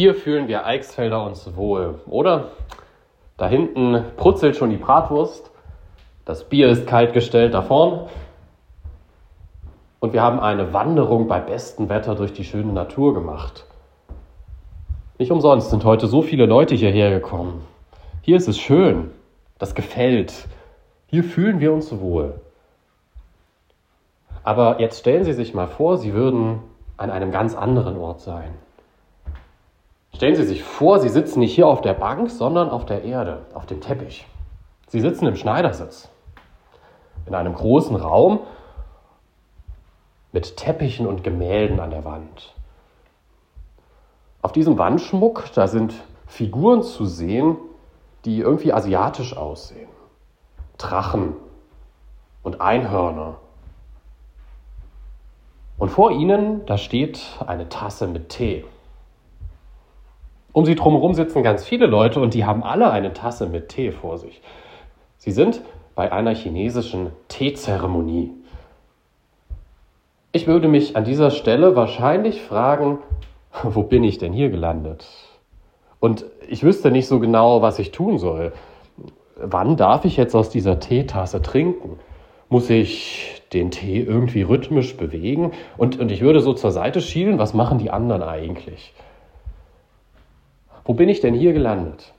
Hier fühlen wir Eichsfelder uns wohl, oder? Da hinten brutzelt schon die Bratwurst, das Bier ist kalt gestellt da vorn und wir haben eine Wanderung bei bestem Wetter durch die schöne Natur gemacht. Nicht umsonst sind heute so viele Leute hierher gekommen. Hier ist es schön, das gefällt. Hier fühlen wir uns wohl. Aber jetzt stellen Sie sich mal vor, Sie würden an einem ganz anderen Ort sein. Stellen Sie sich vor, Sie sitzen nicht hier auf der Bank, sondern auf der Erde, auf dem Teppich. Sie sitzen im Schneidersitz, in einem großen Raum mit Teppichen und Gemälden an der Wand. Auf diesem Wandschmuck, da sind Figuren zu sehen, die irgendwie asiatisch aussehen. Drachen und Einhörner. Und vor ihnen, da steht eine Tasse mit Tee. Um sie drumherum sitzen ganz viele Leute und die haben alle eine Tasse mit Tee vor sich. Sie sind bei einer chinesischen Teezeremonie. Ich würde mich an dieser Stelle wahrscheinlich fragen, wo bin ich denn hier gelandet? Und ich wüsste nicht so genau, was ich tun soll. Wann darf ich jetzt aus dieser Teetasse trinken? Muss ich den Tee irgendwie rhythmisch bewegen? Und, und ich würde so zur Seite schielen, was machen die anderen eigentlich? Wo bin ich denn hier gelandet?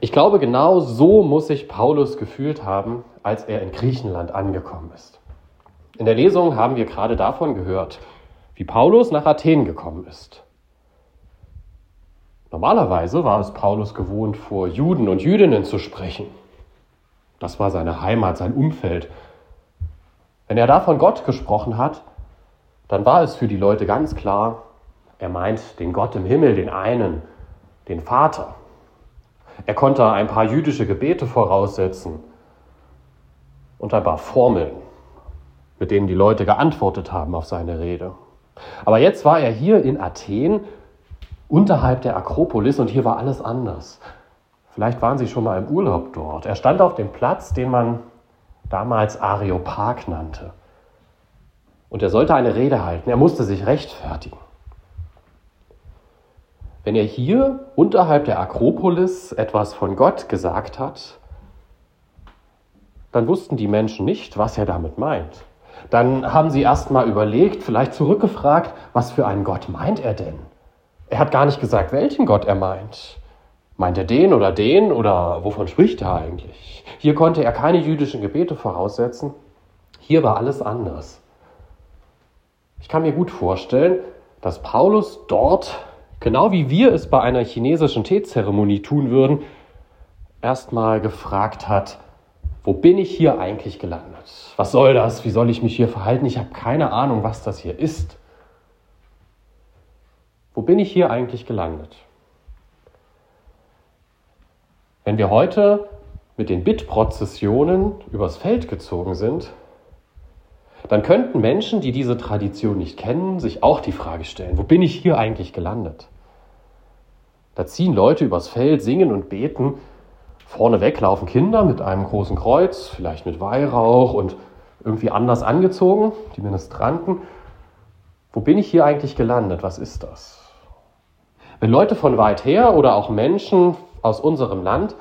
Ich glaube, genau so muss sich Paulus gefühlt haben, als er in Griechenland angekommen ist. In der Lesung haben wir gerade davon gehört, wie Paulus nach Athen gekommen ist. Normalerweise war es Paulus gewohnt, vor Juden und Jüdinnen zu sprechen. Das war seine Heimat, sein Umfeld. Wenn er da von Gott gesprochen hat, dann war es für die Leute ganz klar, er meint den Gott im Himmel, den einen, den Vater. Er konnte ein paar jüdische Gebete voraussetzen und ein paar Formeln mit denen die Leute geantwortet haben auf seine Rede. Aber jetzt war er hier in Athen unterhalb der Akropolis und hier war alles anders. Vielleicht waren Sie schon mal im Urlaub dort. Er stand auf dem Platz, den man damals Areopag nannte. Und er sollte eine Rede halten. Er musste sich rechtfertigen. Wenn er hier unterhalb der Akropolis etwas von Gott gesagt hat, dann wussten die Menschen nicht, was er damit meint. Dann haben sie erst mal überlegt, vielleicht zurückgefragt, was für einen Gott meint er denn? Er hat gar nicht gesagt, welchen Gott er meint. Meint er den oder den oder wovon spricht er eigentlich? Hier konnte er keine jüdischen Gebete voraussetzen. Hier war alles anders. Ich kann mir gut vorstellen, dass Paulus dort, genau wie wir es bei einer chinesischen Teezeremonie tun würden, erstmal gefragt hat, wo bin ich hier eigentlich gelandet? Was soll das? Wie soll ich mich hier verhalten? Ich habe keine Ahnung, was das hier ist. Wo bin ich hier eigentlich gelandet? Wenn wir heute mit den Bittprozessionen übers Feld gezogen sind, dann könnten Menschen, die diese Tradition nicht kennen, sich auch die Frage stellen, wo bin ich hier eigentlich gelandet? Da ziehen Leute übers Feld, singen und beten, Vorneweg laufen Kinder mit einem großen Kreuz, vielleicht mit Weihrauch und irgendwie anders angezogen, die Ministranten. Wo bin ich hier eigentlich gelandet? Was ist das? Wenn Leute von weit her oder auch Menschen aus unserem Land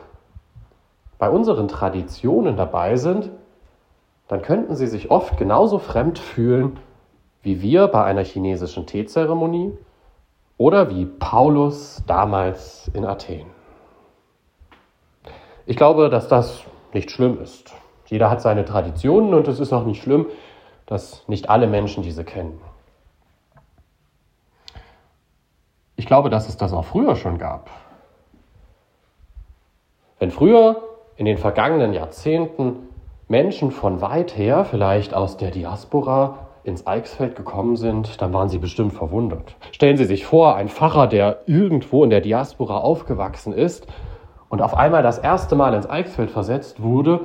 bei unseren Traditionen dabei sind, dann könnten sie sich oft genauso fremd fühlen wie wir bei einer chinesischen Teezeremonie oder wie Paulus damals in Athen. Ich glaube, dass das nicht schlimm ist. Jeder hat seine Traditionen und es ist auch nicht schlimm, dass nicht alle Menschen diese kennen. Ich glaube, dass es das auch früher schon gab. Wenn früher in den vergangenen Jahrzehnten Menschen von weit her, vielleicht aus der Diaspora, ins Eichsfeld gekommen sind, dann waren sie bestimmt verwundert. Stellen Sie sich vor, ein Pfarrer, der irgendwo in der Diaspora aufgewachsen ist und auf einmal das erste Mal ins Eichsfeld versetzt wurde,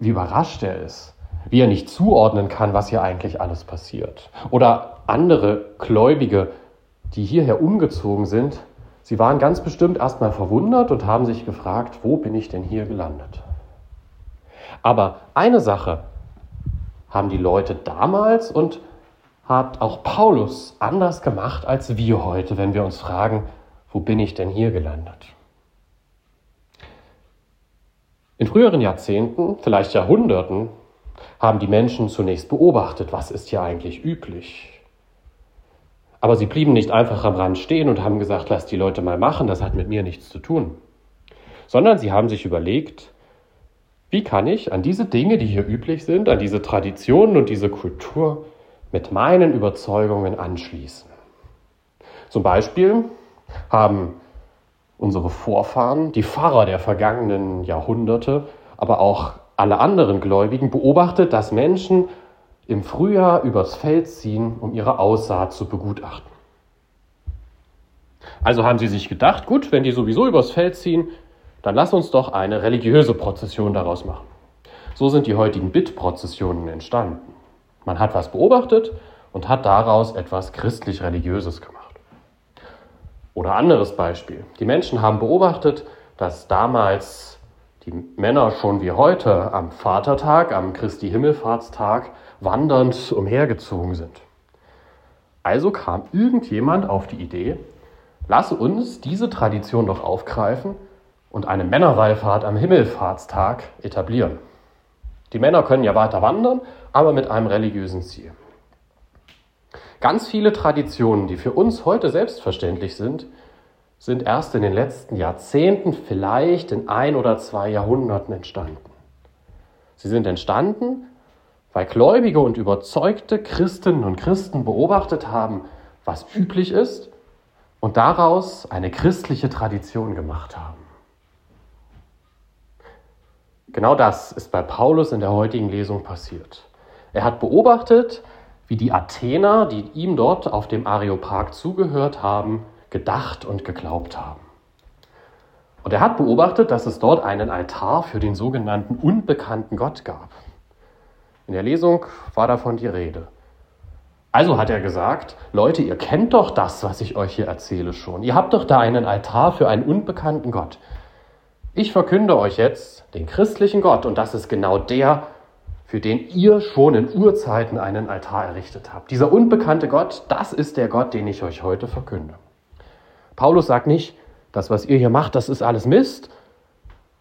wie überrascht er ist, wie er nicht zuordnen kann, was hier eigentlich alles passiert. Oder andere Gläubige, die hierher umgezogen sind, sie waren ganz bestimmt erstmal verwundert und haben sich gefragt, wo bin ich denn hier gelandet? Aber eine Sache haben die Leute damals und hat auch Paulus anders gemacht als wir heute, wenn wir uns fragen, wo bin ich denn hier gelandet? In früheren Jahrzehnten, vielleicht Jahrhunderten, haben die Menschen zunächst beobachtet, was ist hier eigentlich üblich. Aber sie blieben nicht einfach am Rand stehen und haben gesagt, lass die Leute mal machen, das hat mit mir nichts zu tun. Sondern sie haben sich überlegt, wie kann ich an diese Dinge, die hier üblich sind, an diese Traditionen und diese Kultur mit meinen Überzeugungen anschließen. Zum Beispiel haben unsere Vorfahren, die Pfarrer der vergangenen Jahrhunderte, aber auch alle anderen Gläubigen beobachtet, dass Menschen im Frühjahr übers Feld ziehen, um ihre Aussaat zu begutachten. Also haben sie sich gedacht, gut, wenn die sowieso übers Feld ziehen, dann lass uns doch eine religiöse Prozession daraus machen. So sind die heutigen Bittprozessionen entstanden. Man hat was beobachtet und hat daraus etwas christlich-religiöses gemacht. Oder anderes Beispiel. Die Menschen haben beobachtet, dass damals die Männer schon wie heute am Vatertag, am Christi Himmelfahrtstag wandernd umhergezogen sind. Also kam irgendjemand auf die Idee, lasse uns diese Tradition doch aufgreifen und eine Männerwallfahrt am Himmelfahrtstag etablieren. Die Männer können ja weiter wandern, aber mit einem religiösen Ziel. Ganz viele Traditionen, die für uns heute selbstverständlich sind, sind erst in den letzten Jahrzehnten, vielleicht in ein oder zwei Jahrhunderten entstanden. Sie sind entstanden, weil gläubige und überzeugte Christinnen und Christen beobachtet haben, was üblich ist und daraus eine christliche Tradition gemacht haben. Genau das ist bei Paulus in der heutigen Lesung passiert. Er hat beobachtet, wie die Athener, die ihm dort auf dem Areopag zugehört haben, gedacht und geglaubt haben. Und er hat beobachtet, dass es dort einen Altar für den sogenannten unbekannten Gott gab. In der Lesung war davon die Rede. Also hat er gesagt, Leute, ihr kennt doch das, was ich euch hier erzähle schon. Ihr habt doch da einen Altar für einen unbekannten Gott. Ich verkünde euch jetzt den christlichen Gott und das ist genau der, für den ihr schon in Urzeiten einen Altar errichtet habt. Dieser unbekannte Gott, das ist der Gott, den ich euch heute verkünde. Paulus sagt nicht, das, was ihr hier macht, das ist alles Mist.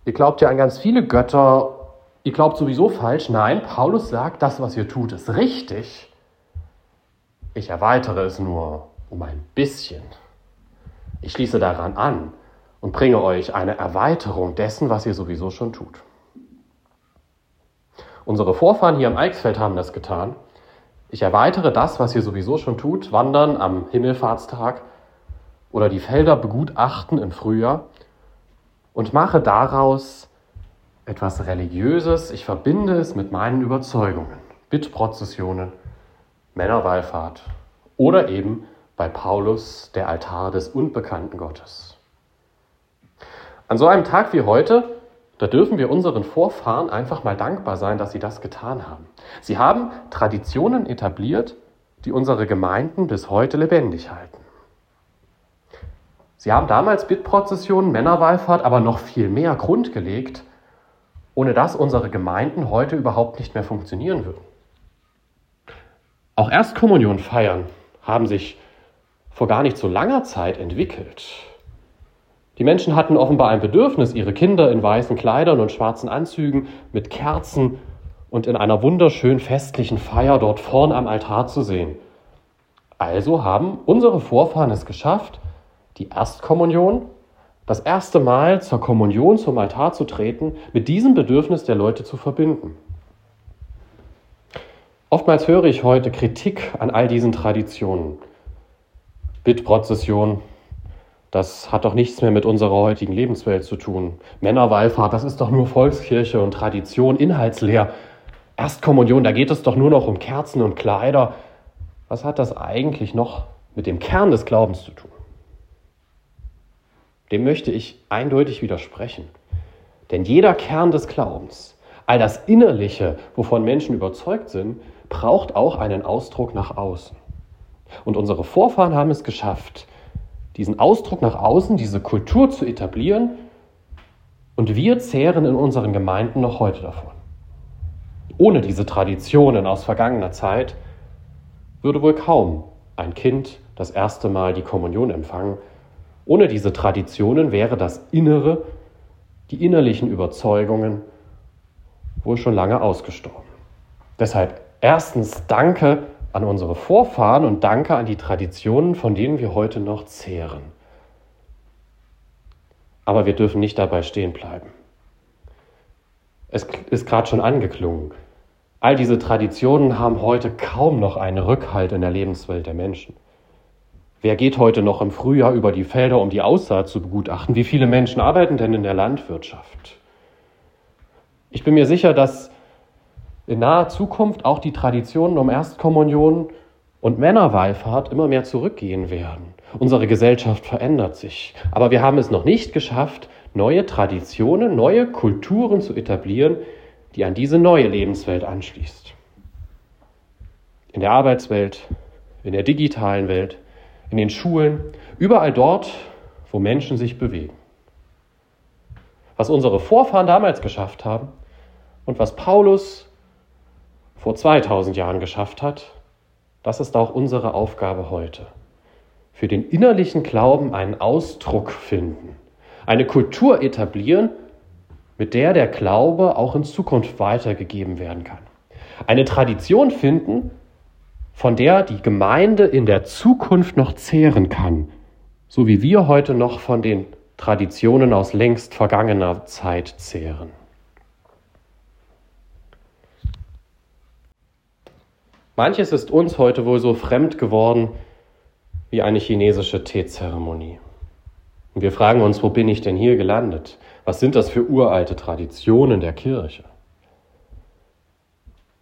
Ihr glaubt ja an ganz viele Götter. Ihr glaubt sowieso falsch. Nein, Paulus sagt, das, was ihr tut, ist richtig. Ich erweitere es nur um ein bisschen. Ich schließe daran an und bringe euch eine Erweiterung dessen, was ihr sowieso schon tut. Unsere Vorfahren hier am Eichsfeld haben das getan. Ich erweitere das, was ihr sowieso schon tut, wandern am Himmelfahrtstag oder die Felder begutachten im Frühjahr und mache daraus etwas Religiöses. Ich verbinde es mit meinen Überzeugungen. Bittprozessionen, Männerwallfahrt oder eben bei Paulus der Altar des unbekannten Gottes. An so einem Tag wie heute, da dürfen wir unseren Vorfahren einfach mal dankbar sein, dass sie das getan haben. Sie haben Traditionen etabliert, die unsere Gemeinden bis heute lebendig halten. Sie haben damals Bittprozessionen, Männerwallfahrt, aber noch viel mehr Grund gelegt, ohne dass unsere Gemeinden heute überhaupt nicht mehr funktionieren würden. Auch Erstkommunion feiern haben sich vor gar nicht so langer Zeit entwickelt. Die Menschen hatten offenbar ein Bedürfnis, ihre Kinder in weißen Kleidern und schwarzen Anzügen mit Kerzen und in einer wunderschön festlichen Feier dort vorn am Altar zu sehen. Also haben unsere Vorfahren es geschafft, die Erstkommunion, das erste Mal zur Kommunion zum Altar zu treten, mit diesem Bedürfnis der Leute zu verbinden. Oftmals höre ich heute Kritik an all diesen Traditionen. Bittprozession, das hat doch nichts mehr mit unserer heutigen Lebenswelt zu tun. Männerwallfahrt, das ist doch nur Volkskirche und Tradition, inhaltsleer. Erstkommunion, da geht es doch nur noch um Kerzen und Kleider. Was hat das eigentlich noch mit dem Kern des Glaubens zu tun? dem möchte ich eindeutig widersprechen. Denn jeder Kern des Glaubens, all das Innerliche, wovon Menschen überzeugt sind, braucht auch einen Ausdruck nach außen. Und unsere Vorfahren haben es geschafft, diesen Ausdruck nach außen, diese Kultur zu etablieren. Und wir zehren in unseren Gemeinden noch heute davon. Ohne diese Traditionen aus vergangener Zeit würde wohl kaum ein Kind das erste Mal die Kommunion empfangen. Ohne diese Traditionen wäre das Innere, die innerlichen Überzeugungen wohl schon lange ausgestorben. Deshalb erstens danke an unsere Vorfahren und danke an die Traditionen, von denen wir heute noch zehren. Aber wir dürfen nicht dabei stehen bleiben. Es ist gerade schon angeklungen. All diese Traditionen haben heute kaum noch einen Rückhalt in der Lebenswelt der Menschen. Wer geht heute noch im Frühjahr über die Felder, um die Aussaat zu begutachten? Wie viele Menschen arbeiten denn in der Landwirtschaft? Ich bin mir sicher, dass in naher Zukunft auch die Traditionen um Erstkommunion und Männerwallfahrt immer mehr zurückgehen werden. Unsere Gesellschaft verändert sich. Aber wir haben es noch nicht geschafft, neue Traditionen, neue Kulturen zu etablieren, die an diese neue Lebenswelt anschließt. In der Arbeitswelt, in der digitalen Welt, in den Schulen, überall dort, wo Menschen sich bewegen. Was unsere Vorfahren damals geschafft haben und was Paulus vor 2000 Jahren geschafft hat, das ist auch unsere Aufgabe heute. Für den innerlichen Glauben einen Ausdruck finden, eine Kultur etablieren, mit der der Glaube auch in Zukunft weitergegeben werden kann. Eine Tradition finden, von der die Gemeinde in der Zukunft noch zehren kann, so wie wir heute noch von den Traditionen aus längst vergangener Zeit zehren. Manches ist uns heute wohl so fremd geworden wie eine chinesische Teezeremonie. Wir fragen uns, wo bin ich denn hier gelandet? Was sind das für uralte Traditionen der Kirche?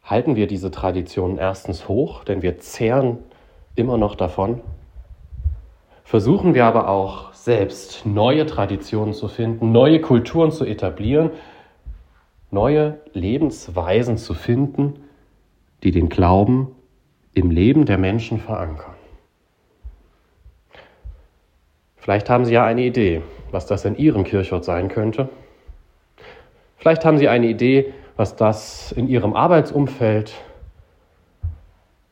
Halten wir diese Traditionen erstens hoch, denn wir zehren immer noch davon? Versuchen wir aber auch selbst neue Traditionen zu finden, neue Kulturen zu etablieren, neue Lebensweisen zu finden, die den Glauben im Leben der Menschen verankern. Vielleicht haben Sie ja eine Idee, was das in Ihrem Kirchort sein könnte. Vielleicht haben Sie eine Idee, was das in Ihrem Arbeitsumfeld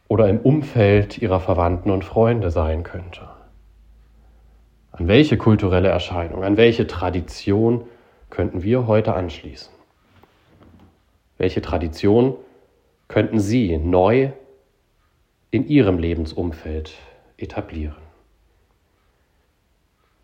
oder im Umfeld Ihrer Verwandten und Freunde sein könnte. An welche kulturelle Erscheinung, an welche Tradition könnten wir heute anschließen? Welche Tradition könnten Sie neu in Ihrem Lebensumfeld etablieren.